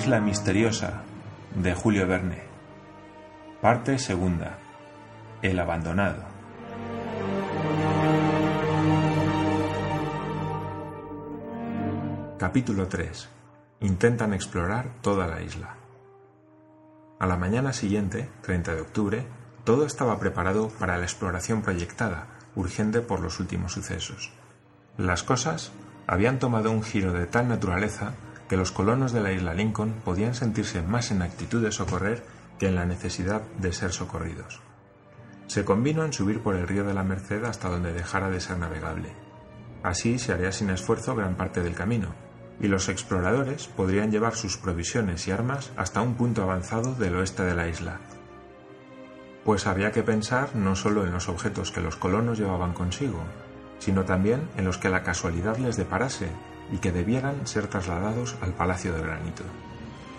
isla misteriosa de Julio Verne. Parte segunda. El abandonado. Capítulo 3. Intentan explorar toda la isla. A la mañana siguiente, 30 de octubre, todo estaba preparado para la exploración proyectada, urgente por los últimos sucesos. Las cosas habían tomado un giro de tal naturaleza que los colonos de la isla Lincoln podían sentirse más en actitud de socorrer que en la necesidad de ser socorridos. Se convino en subir por el río de la Merced hasta donde dejara de ser navegable. Así se haría sin esfuerzo gran parte del camino, y los exploradores podrían llevar sus provisiones y armas hasta un punto avanzado del oeste de la isla. Pues había que pensar no solo en los objetos que los colonos llevaban consigo, sino también en los que la casualidad les deparase y que debieran ser trasladados al Palacio de Granito.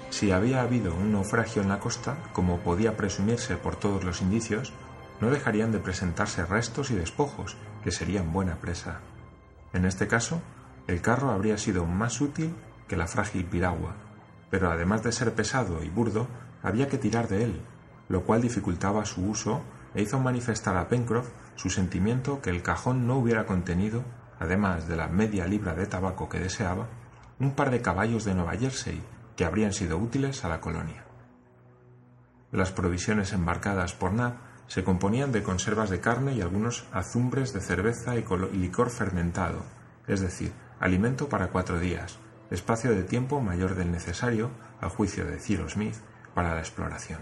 Si había habido un naufragio en la costa, como podía presumirse por todos los indicios, no dejarían de presentarse restos y despojos, que serían buena presa. En este caso, el carro habría sido más útil que la frágil piragua, pero además de ser pesado y burdo, había que tirar de él, lo cual dificultaba su uso e hizo manifestar a Pencroff su sentimiento que el cajón no hubiera contenido además de la media libra de tabaco que deseaba, un par de caballos de Nueva Jersey que habrían sido útiles a la colonia. Las provisiones embarcadas por Nab se componían de conservas de carne y algunos azumbres de cerveza y licor fermentado, es decir, alimento para cuatro días, espacio de tiempo mayor del necesario, a juicio de Cyrus Smith, para la exploración.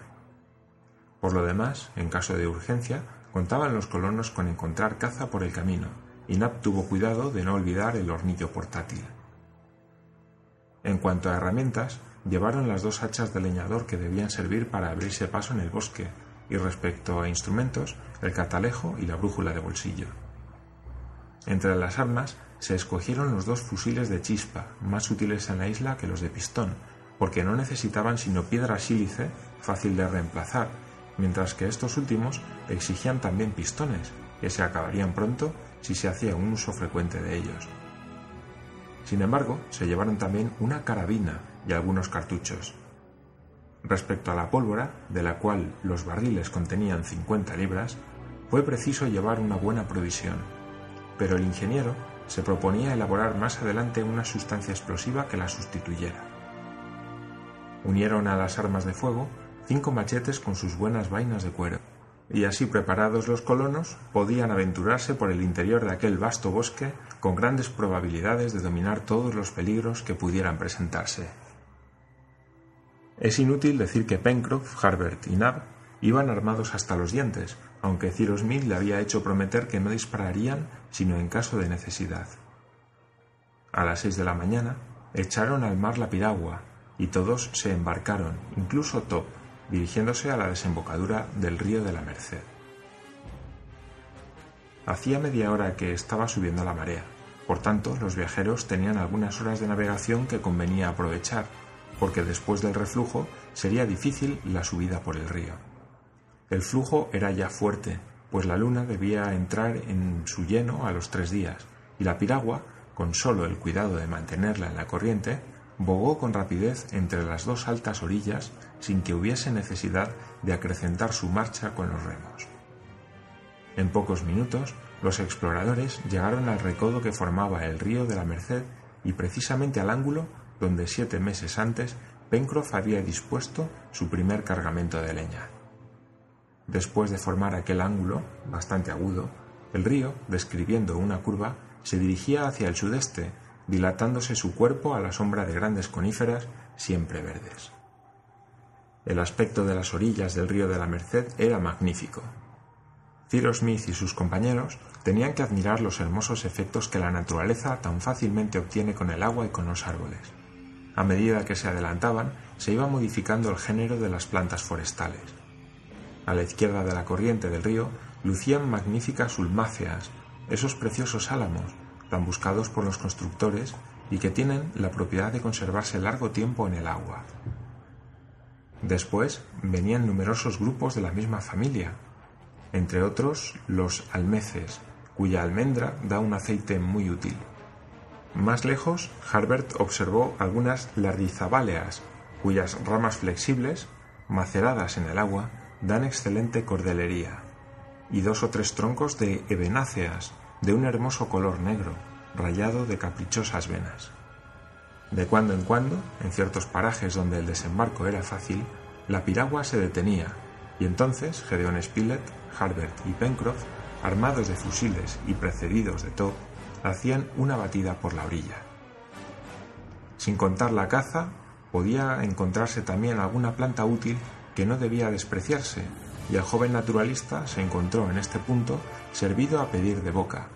Por lo demás, en caso de urgencia, contaban los colonos con encontrar caza por el camino, y tuvo cuidado de no olvidar el hornillo portátil. En cuanto a herramientas, llevaron las dos hachas de leñador que debían servir para abrirse paso en el bosque, y respecto a instrumentos, el catalejo y la brújula de bolsillo. Entre las armas se escogieron los dos fusiles de chispa, más útiles en la isla que los de pistón, porque no necesitaban sino piedra sílice fácil de reemplazar, mientras que estos últimos exigían también pistones, que se acabarían pronto si se hacía un uso frecuente de ellos. Sin embargo, se llevaron también una carabina y algunos cartuchos. Respecto a la pólvora, de la cual los barriles contenían 50 libras, fue preciso llevar una buena provisión, pero el ingeniero se proponía elaborar más adelante una sustancia explosiva que la sustituyera. Unieron a las armas de fuego cinco machetes con sus buenas vainas de cuero y así preparados los colonos podían aventurarse por el interior de aquel vasto bosque con grandes probabilidades de dominar todos los peligros que pudieran presentarse. Es inútil decir que Pencroff, Harbert y Nab iban armados hasta los dientes, aunque Cyrus Smith le había hecho prometer que no dispararían sino en caso de necesidad. A las seis de la mañana echaron al mar la piragua y todos se embarcaron, incluso Top, dirigiéndose a la desembocadura del río de la Merced. Hacía media hora que estaba subiendo la marea, por tanto los viajeros tenían algunas horas de navegación que convenía aprovechar, porque después del reflujo sería difícil la subida por el río. El flujo era ya fuerte, pues la luna debía entrar en su lleno a los tres días, y la piragua, con solo el cuidado de mantenerla en la corriente, bogó con rapidez entre las dos altas orillas sin que hubiese necesidad de acrecentar su marcha con los remos. En pocos minutos, los exploradores llegaron al recodo que formaba el río de la Merced y precisamente al ángulo donde siete meses antes Pencroff había dispuesto su primer cargamento de leña. Después de formar aquel ángulo, bastante agudo, el río, describiendo una curva, se dirigía hacia el sudeste, dilatándose su cuerpo a la sombra de grandes coníferas siempre verdes. El aspecto de las orillas del río de la Merced era magnífico. Cyrus Smith y sus compañeros tenían que admirar los hermosos efectos que la naturaleza tan fácilmente obtiene con el agua y con los árboles. A medida que se adelantaban, se iba modificando el género de las plantas forestales. A la izquierda de la corriente del río lucían magníficas ulmáceas, esos preciosos álamos, tan buscados por los constructores y que tienen la propiedad de conservarse largo tiempo en el agua. Después venían numerosos grupos de la misma familia, entre otros los almeces, cuya almendra da un aceite muy útil. Más lejos, Harbert observó algunas lardizabaléas, cuyas ramas flexibles, maceradas en el agua, dan excelente cordelería, y dos o tres troncos de ebenáceas de un hermoso color negro, rayado de caprichosas venas. De cuando en cuando, en ciertos parajes donde el desembarco era fácil, la piragua se detenía, y entonces Gedeon Spilett, Harbert y Pencroff, armados de fusiles y precedidos de Top, hacían una batida por la orilla. Sin contar la caza, podía encontrarse también alguna planta útil que no debía despreciarse, y el joven naturalista se encontró en este punto servido a pedir de boca,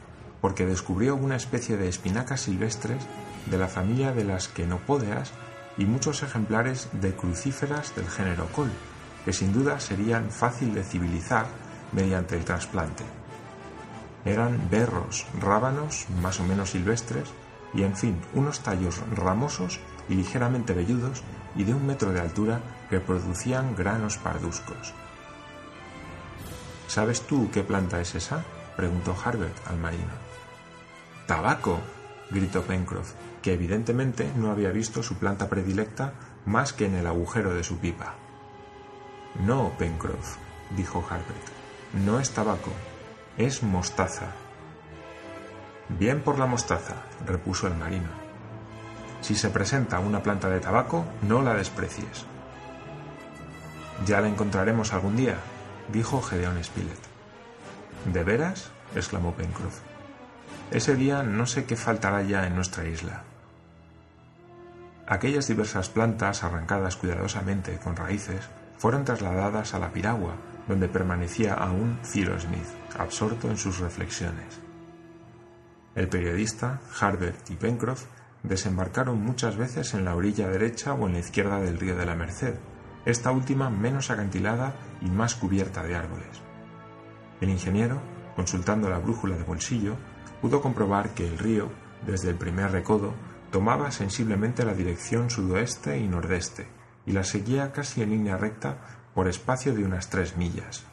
porque descubrió una especie de espinacas silvestres de la familia de las quenopódeas y muchos ejemplares de crucíferas del género col, que sin duda serían fácil de civilizar mediante el trasplante. Eran berros, rábanos más o menos silvestres y en fin unos tallos ramosos y ligeramente velludos y de un metro de altura que producían granos parduscos. ¿Sabes tú qué planta es esa? preguntó Harbert al marino. ¡Tabaco! gritó Pencroff, que evidentemente no había visto su planta predilecta más que en el agujero de su pipa. No, Pencroff, dijo Harbert, no es tabaco, es mostaza. Bien por la mostaza, repuso el marino. Si se presenta una planta de tabaco, no la desprecies. Ya la encontraremos algún día, dijo Gedeón Spilett. ¿De veras? exclamó Pencroff. Ese día no sé qué faltará ya en nuestra isla. Aquellas diversas plantas, arrancadas cuidadosamente con raíces, fueron trasladadas a la piragua, donde permanecía aún Cyrus Smith, absorto en sus reflexiones. El periodista, Harbert y Pencroff desembarcaron muchas veces en la orilla derecha o en la izquierda del río de la Merced, esta última menos acantilada y más cubierta de árboles. El ingeniero, consultando la brújula de bolsillo, pudo comprobar que el río, desde el primer recodo, tomaba sensiblemente la dirección sudoeste y nordeste, y la seguía casi en línea recta por espacio de unas tres millas.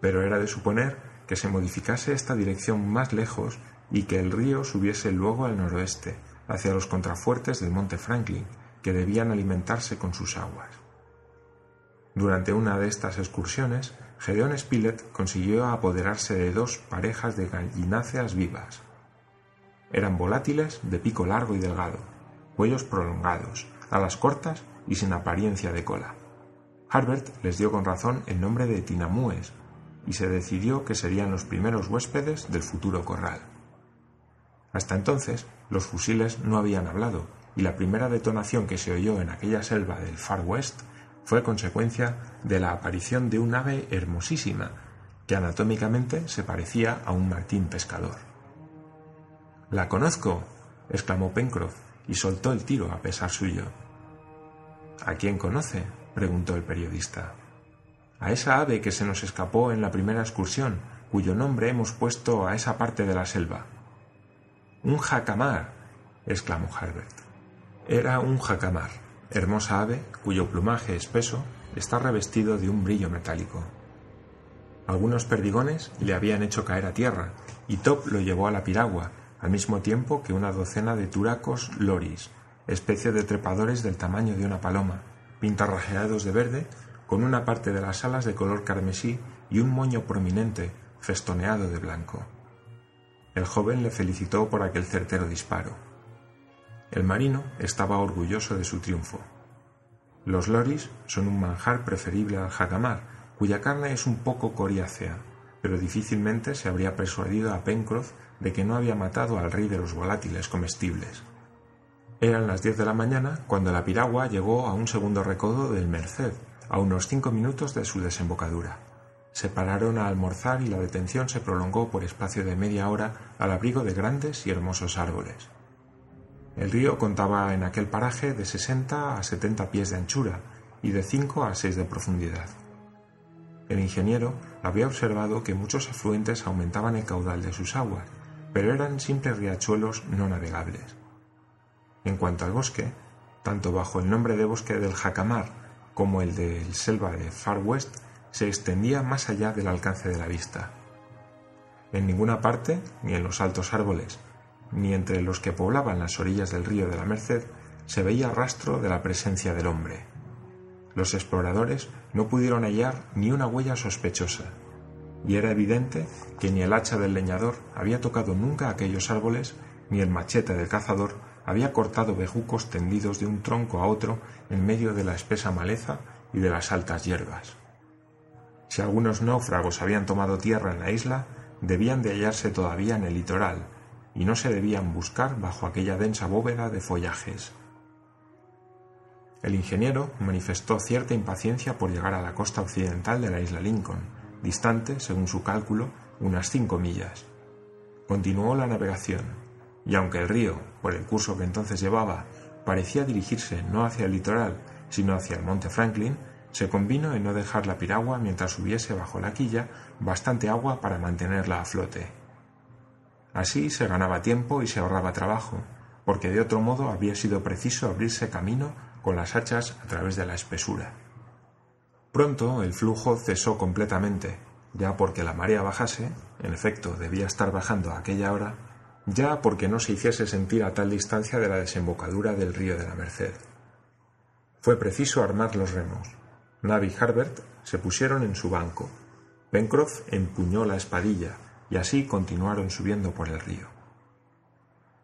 Pero era de suponer que se modificase esta dirección más lejos y que el río subiese luego al noroeste, hacia los contrafuertes del monte Franklin, que debían alimentarse con sus aguas. Durante una de estas excursiones, Gedeón Spilett consiguió apoderarse de dos parejas de gallináceas vivas. Eran volátiles de pico largo y delgado, cuellos prolongados, alas cortas y sin apariencia de cola. Harbert les dio con razón el nombre de tinamúes y se decidió que serían los primeros huéspedes del futuro corral. Hasta entonces, los fusiles no habían hablado, y la primera detonación que se oyó en aquella selva del Far West fue consecuencia de la aparición de un ave hermosísima, que anatómicamente se parecía a un martín pescador. La conozco, exclamó Pencroff, y soltó el tiro a pesar suyo. ¿A quién conoce? preguntó el periodista. A esa ave que se nos escapó en la primera excursión, cuyo nombre hemos puesto a esa parte de la selva. Un jacamar, exclamó Harbert. Era un jacamar, hermosa ave cuyo plumaje espeso está revestido de un brillo metálico. Algunos perdigones le habían hecho caer a tierra y Top lo llevó a la piragua, al mismo tiempo que una docena de turacos loris, especie de trepadores del tamaño de una paloma, pintarrajeados de verde, con una parte de las alas de color carmesí y un moño prominente, festoneado de blanco. El joven le felicitó por aquel certero disparo. El marino estaba orgulloso de su triunfo. Los loris son un manjar preferible al jacamar, cuya carne es un poco coriácea, pero difícilmente se habría persuadido a Pencroff de que no había matado al rey de los volátiles comestibles. Eran las diez de la mañana cuando la piragua llegó a un segundo recodo del Merced, a unos cinco minutos de su desembocadura. Se pararon a almorzar y la detención se prolongó por espacio de media hora al abrigo de grandes y hermosos árboles. El río contaba en aquel paraje de sesenta a setenta pies de anchura y de cinco a seis de profundidad. El ingeniero había observado que muchos afluentes aumentaban el caudal de sus aguas, pero eran simples riachuelos no navegables. En cuanto al bosque, tanto bajo el nombre de bosque del Jacamar como el del selva de Far West, se extendía más allá del alcance de la vista. En ninguna parte, ni en los altos árboles, ni entre los que poblaban las orillas del río de la Merced, se veía rastro de la presencia del hombre. Los exploradores no pudieron hallar ni una huella sospechosa, y era evidente que ni el hacha del leñador había tocado nunca aquellos árboles, ni el machete del cazador había cortado bejucos tendidos de un tronco a otro en medio de la espesa maleza y de las altas hierbas. Si algunos náufragos habían tomado tierra en la isla, debían de hallarse todavía en el litoral, y no se debían buscar bajo aquella densa bóveda de follajes. El ingeniero manifestó cierta impaciencia por llegar a la costa occidental de la isla Lincoln, distante, según su cálculo, unas cinco millas. Continuó la navegación, y aunque el río, por el curso que entonces llevaba, parecía dirigirse no hacia el litoral, sino hacia el monte Franklin, se convino en no dejar la piragua mientras hubiese bajo la quilla bastante agua para mantenerla a flote. Así se ganaba tiempo y se ahorraba trabajo, porque de otro modo había sido preciso abrirse camino con las hachas a través de la espesura. Pronto el flujo cesó completamente, ya porque la marea bajase, en efecto debía estar bajando a aquella hora, ya porque no se hiciese sentir a tal distancia de la desembocadura del río de la Merced. Fue preciso armar los remos. Navy y Harbert se pusieron en su banco. Pencroff empuñó la espadilla y así continuaron subiendo por el río.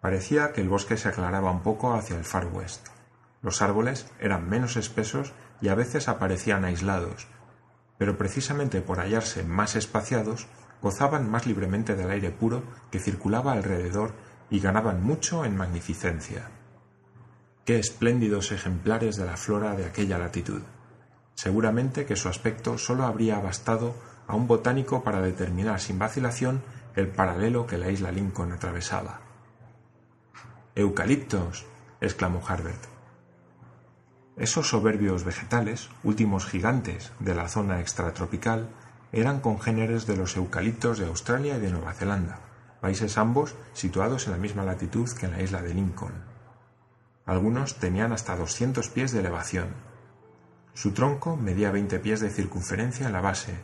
Parecía que el bosque se aclaraba un poco hacia el Far West. Los árboles eran menos espesos y a veces aparecían aislados, pero precisamente por hallarse más espaciados gozaban más libremente del aire puro que circulaba alrededor y ganaban mucho en magnificencia. Qué espléndidos ejemplares de la flora de aquella latitud. Seguramente que su aspecto sólo habría bastado a un botánico para determinar sin vacilación el paralelo que la isla Lincoln atravesaba. Eucaliptos. exclamó Harbert. Esos soberbios vegetales, últimos gigantes de la zona extratropical, eran congéneres de los eucaliptos de Australia y de Nueva Zelanda, países ambos situados en la misma latitud que en la isla de Lincoln. Algunos tenían hasta 200 pies de elevación. Su tronco medía 20 pies de circunferencia en la base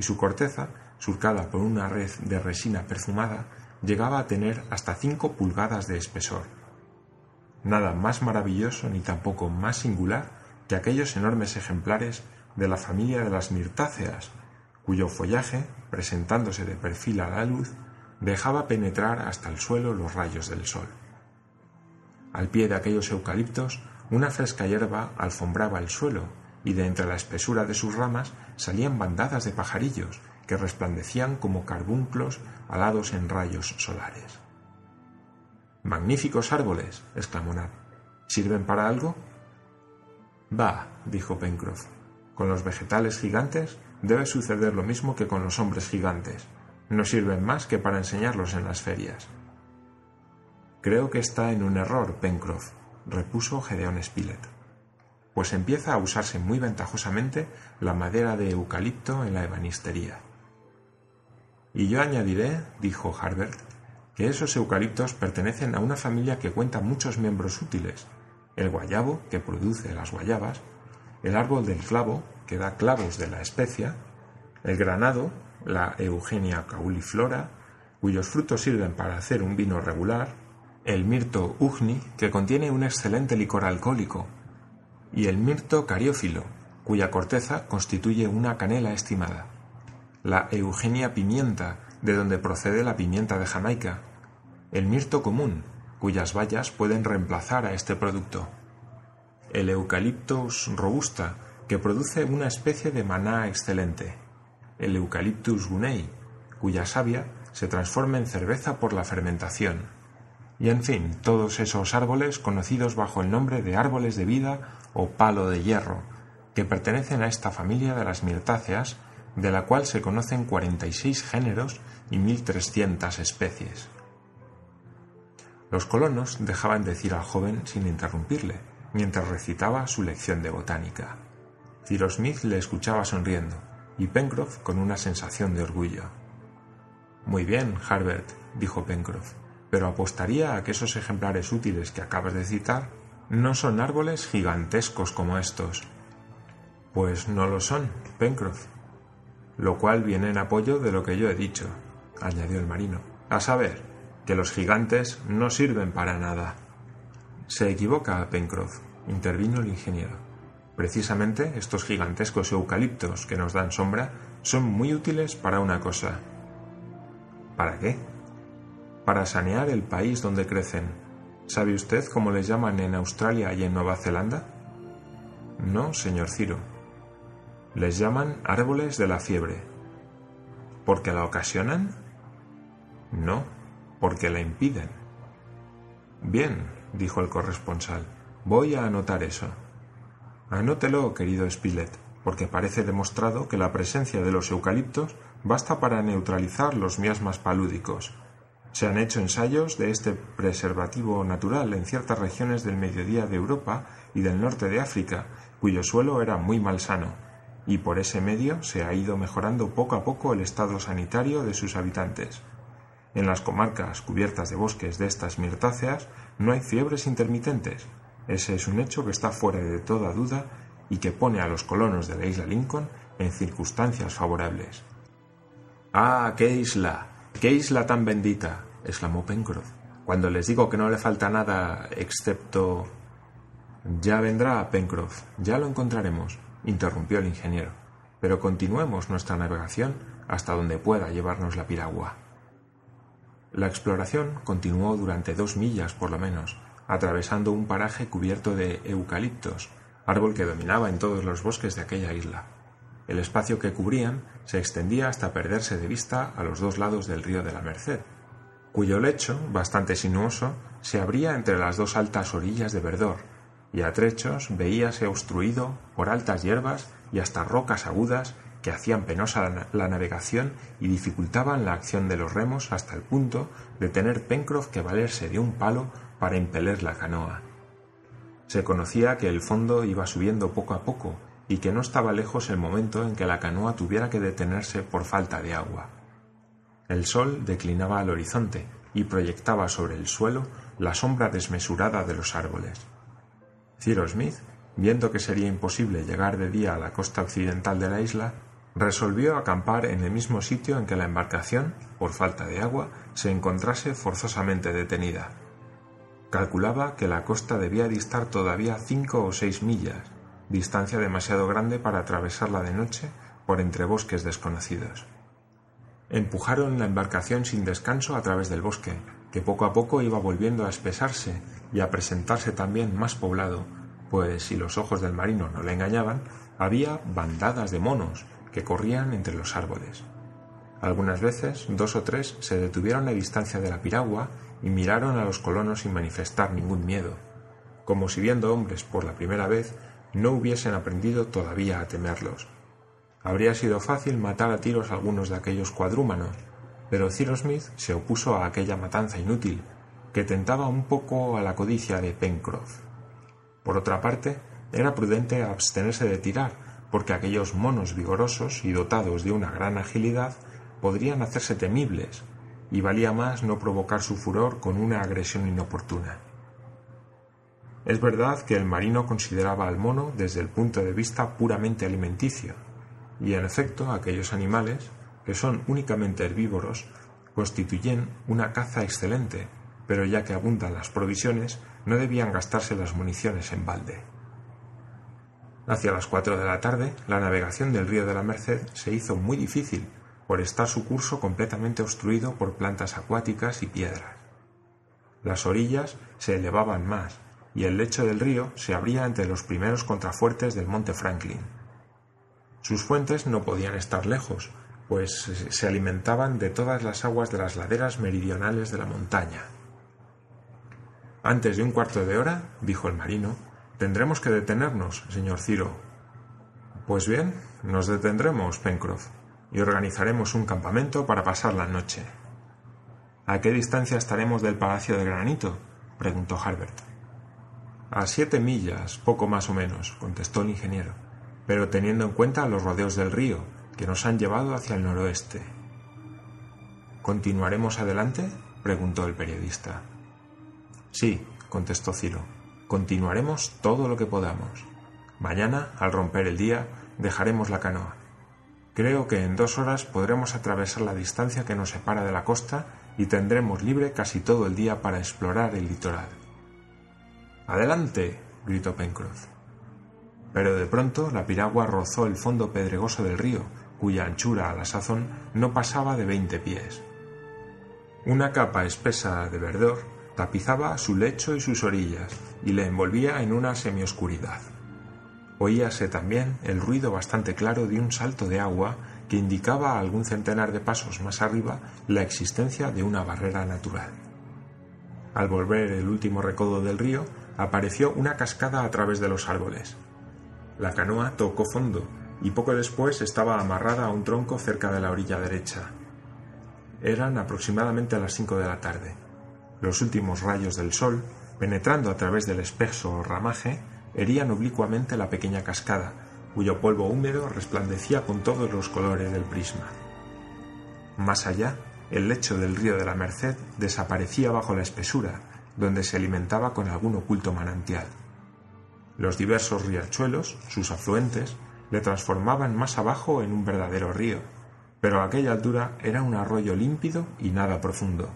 y su corteza, surcada por una red de resina perfumada, llegaba a tener hasta 5 pulgadas de espesor. Nada más maravilloso ni tampoco más singular que aquellos enormes ejemplares de la familia de las mirtáceas, cuyo follaje, presentándose de perfil a la luz, dejaba penetrar hasta el suelo los rayos del sol. Al pie de aquellos eucaliptos, una fresca hierba alfombraba el suelo, y de entre la espesura de sus ramas salían bandadas de pajarillos que resplandecían como carbunclos alados en rayos solares. Magníficos árboles, exclamó Nab. ¿Sirven para algo? Va, dijo Pencroff. Con los vegetales gigantes Debe suceder lo mismo que con los hombres gigantes. No sirven más que para enseñarlos en las ferias. Creo que está en un error, Pencroff, repuso Gedeón Spilett, pues empieza a usarse muy ventajosamente la madera de eucalipto en la ebanistería. Y yo añadiré, dijo Harbert, que esos eucaliptos pertenecen a una familia que cuenta muchos miembros útiles, el guayabo, que produce las guayabas, el árbol del clavo, que da clavos de la especia, el granado, la Eugenia cauliflora, cuyos frutos sirven para hacer un vino regular, el mirto ugni, que contiene un excelente licor alcohólico, y el mirto cariófilo, cuya corteza constituye una canela estimada, la Eugenia pimienta, de donde procede la pimienta de Jamaica, el mirto común, cuyas bayas pueden reemplazar a este producto, el Eucalyptus robusta, que produce una especie de maná excelente, el Eucalyptus gunei, cuya savia se transforma en cerveza por la fermentación, y en fin, todos esos árboles conocidos bajo el nombre de árboles de vida o palo de hierro, que pertenecen a esta familia de las mirtáceas, de la cual se conocen 46 géneros y 1.300 especies. Los colonos dejaban decir al joven sin interrumpirle, mientras recitaba su lección de botánica. Cyrus Smith le escuchaba sonriendo, y Pencroff con una sensación de orgullo. Muy bien, Harbert, dijo Pencroff, pero apostaría a que esos ejemplares útiles que acabas de citar no son árboles gigantescos como estos. Pues no lo son, Pencroff. Lo cual viene en apoyo de lo que yo he dicho, añadió el marino, a saber, que los gigantes no sirven para nada. Se equivoca, Pencroff, intervino el ingeniero. Precisamente estos gigantescos eucaliptos que nos dan sombra son muy útiles para una cosa. ¿Para qué? Para sanear el país donde crecen. ¿Sabe usted cómo les llaman en Australia y en Nueva Zelanda? No, señor Ciro. Les llaman árboles de la fiebre. ¿Porque la ocasionan? No, porque la impiden. Bien, dijo el corresponsal. Voy a anotar eso. Anótelo, querido Spilett, porque parece demostrado que la presencia de los eucaliptos basta para neutralizar los miasmas palúdicos. Se han hecho ensayos de este preservativo natural en ciertas regiones del mediodía de Europa y del norte de África, cuyo suelo era muy malsano, y por ese medio se ha ido mejorando poco a poco el estado sanitario de sus habitantes. En las comarcas cubiertas de bosques de estas mirtáceas no hay fiebres intermitentes. Ese es un hecho que está fuera de toda duda y que pone a los colonos de la isla Lincoln en circunstancias favorables. ¡Ah, qué isla! ¡Qué isla tan bendita! exclamó Pencroff. Cuando les digo que no le falta nada excepto. Ya vendrá, Pencroff, ya lo encontraremos, interrumpió el ingeniero. Pero continuemos nuestra navegación hasta donde pueda llevarnos la piragua. La exploración continuó durante dos millas por lo menos, atravesando un paraje cubierto de eucaliptos, árbol que dominaba en todos los bosques de aquella isla. El espacio que cubrían se extendía hasta perderse de vista a los dos lados del río de la Merced, cuyo lecho, bastante sinuoso, se abría entre las dos altas orillas de verdor, y a trechos veíase obstruido por altas hierbas y hasta rocas agudas que hacían penosa la navegación y dificultaban la acción de los remos hasta el punto de tener Pencroff que valerse de un palo para impeler la canoa. Se conocía que el fondo iba subiendo poco a poco y que no estaba lejos el momento en que la canoa tuviera que detenerse por falta de agua. El sol declinaba al horizonte y proyectaba sobre el suelo la sombra desmesurada de los árboles. Cyrus Smith, viendo que sería imposible llegar de día a la costa occidental de la isla, resolvió acampar en el mismo sitio en que la embarcación, por falta de agua, se encontrase forzosamente detenida. Calculaba que la costa debía distar todavía cinco o seis millas, distancia demasiado grande para atravesarla de noche por entre bosques desconocidos. Empujaron la embarcación sin descanso a través del bosque, que poco a poco iba volviendo a espesarse y a presentarse también más poblado, pues si los ojos del marino no le engañaban, había bandadas de monos que corrían entre los árboles. Algunas veces dos o tres se detuvieron a distancia de la piragua y miraron a los colonos sin manifestar ningún miedo, como si viendo hombres por la primera vez no hubiesen aprendido todavía a temerlos. Habría sido fácil matar a tiros a algunos de aquellos cuadrúmanos, pero Cyrus Smith se opuso a aquella matanza inútil, que tentaba un poco a la codicia de Pencroff. Por otra parte, era prudente abstenerse de tirar, porque aquellos monos vigorosos y dotados de una gran agilidad podrían hacerse temibles, y valía más no provocar su furor con una agresión inoportuna. Es verdad que el marino consideraba al mono desde el punto de vista puramente alimenticio, y en efecto aquellos animales, que son únicamente herbívoros, constituyen una caza excelente, pero ya que abundan las provisiones, no debían gastarse las municiones en balde. Hacia las cuatro de la tarde, la navegación del río de la Merced se hizo muy difícil por estar su curso completamente obstruido por plantas acuáticas y piedras. Las orillas se elevaban más y el lecho del río se abría entre los primeros contrafuertes del monte Franklin. Sus fuentes no podían estar lejos, pues se alimentaban de todas las aguas de las laderas meridionales de la montaña. Antes de un cuarto de hora, dijo el marino, Tendremos que detenernos, señor Ciro. Pues bien, nos detendremos, Pencroff, y organizaremos un campamento para pasar la noche. ¿A qué distancia estaremos del Palacio de Granito? preguntó Harbert. A siete millas, poco más o menos, contestó el ingeniero, pero teniendo en cuenta los rodeos del río, que nos han llevado hacia el noroeste. ¿Continuaremos adelante? preguntó el periodista. Sí, contestó Ciro continuaremos todo lo que podamos. Mañana, al romper el día, dejaremos la canoa. Creo que en dos horas podremos atravesar la distancia que nos separa de la costa y tendremos libre casi todo el día para explorar el litoral. Adelante. gritó Pencroff. Pero de pronto la piragua rozó el fondo pedregoso del río, cuya anchura a la sazón no pasaba de veinte pies. Una capa espesa de verdor tapizaba su lecho y sus orillas y le envolvía en una semioscuridad. Oíase también el ruido bastante claro de un salto de agua que indicaba a algún centenar de pasos más arriba la existencia de una barrera natural. Al volver el último recodo del río, apareció una cascada a través de los árboles. La canoa tocó fondo y poco después estaba amarrada a un tronco cerca de la orilla derecha. Eran aproximadamente las cinco de la tarde. Los últimos rayos del sol, penetrando a través del espeso ramaje, herían oblicuamente la pequeña cascada, cuyo polvo húmedo resplandecía con todos los colores del prisma. Más allá, el lecho del río de la Merced desaparecía bajo la espesura, donde se alimentaba con algún oculto manantial. Los diversos riachuelos, sus afluentes, le transformaban más abajo en un verdadero río, pero a aquella altura era un arroyo límpido y nada profundo.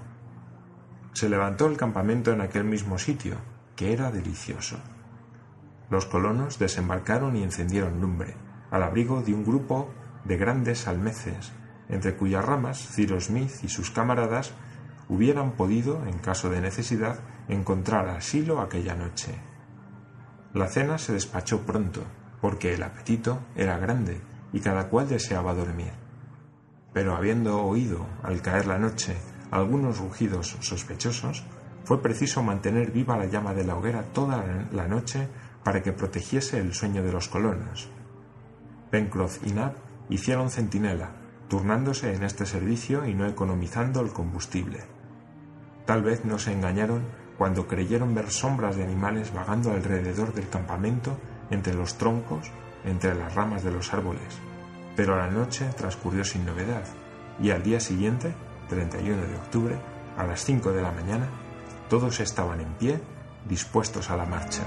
Se levantó el campamento en aquel mismo sitio, que era delicioso. Los colonos desembarcaron y encendieron lumbre, al abrigo de un grupo de grandes almeces, entre cuyas ramas Cyrus Smith y sus camaradas hubieran podido, en caso de necesidad, encontrar asilo aquella noche. La cena se despachó pronto, porque el apetito era grande y cada cual deseaba dormir. Pero habiendo oído, al caer la noche, algunos rugidos sospechosos, fue preciso mantener viva la llama de la hoguera toda la noche para que protegiese el sueño de los colonos. Pencroff y Nab hicieron centinela, turnándose en este servicio y no economizando el combustible. Tal vez no se engañaron cuando creyeron ver sombras de animales vagando alrededor del campamento entre los troncos, entre las ramas de los árboles. Pero la noche transcurrió sin novedad y al día siguiente, 31 de octubre, a las 5 de la mañana, todos estaban en pie, dispuestos a la marcha.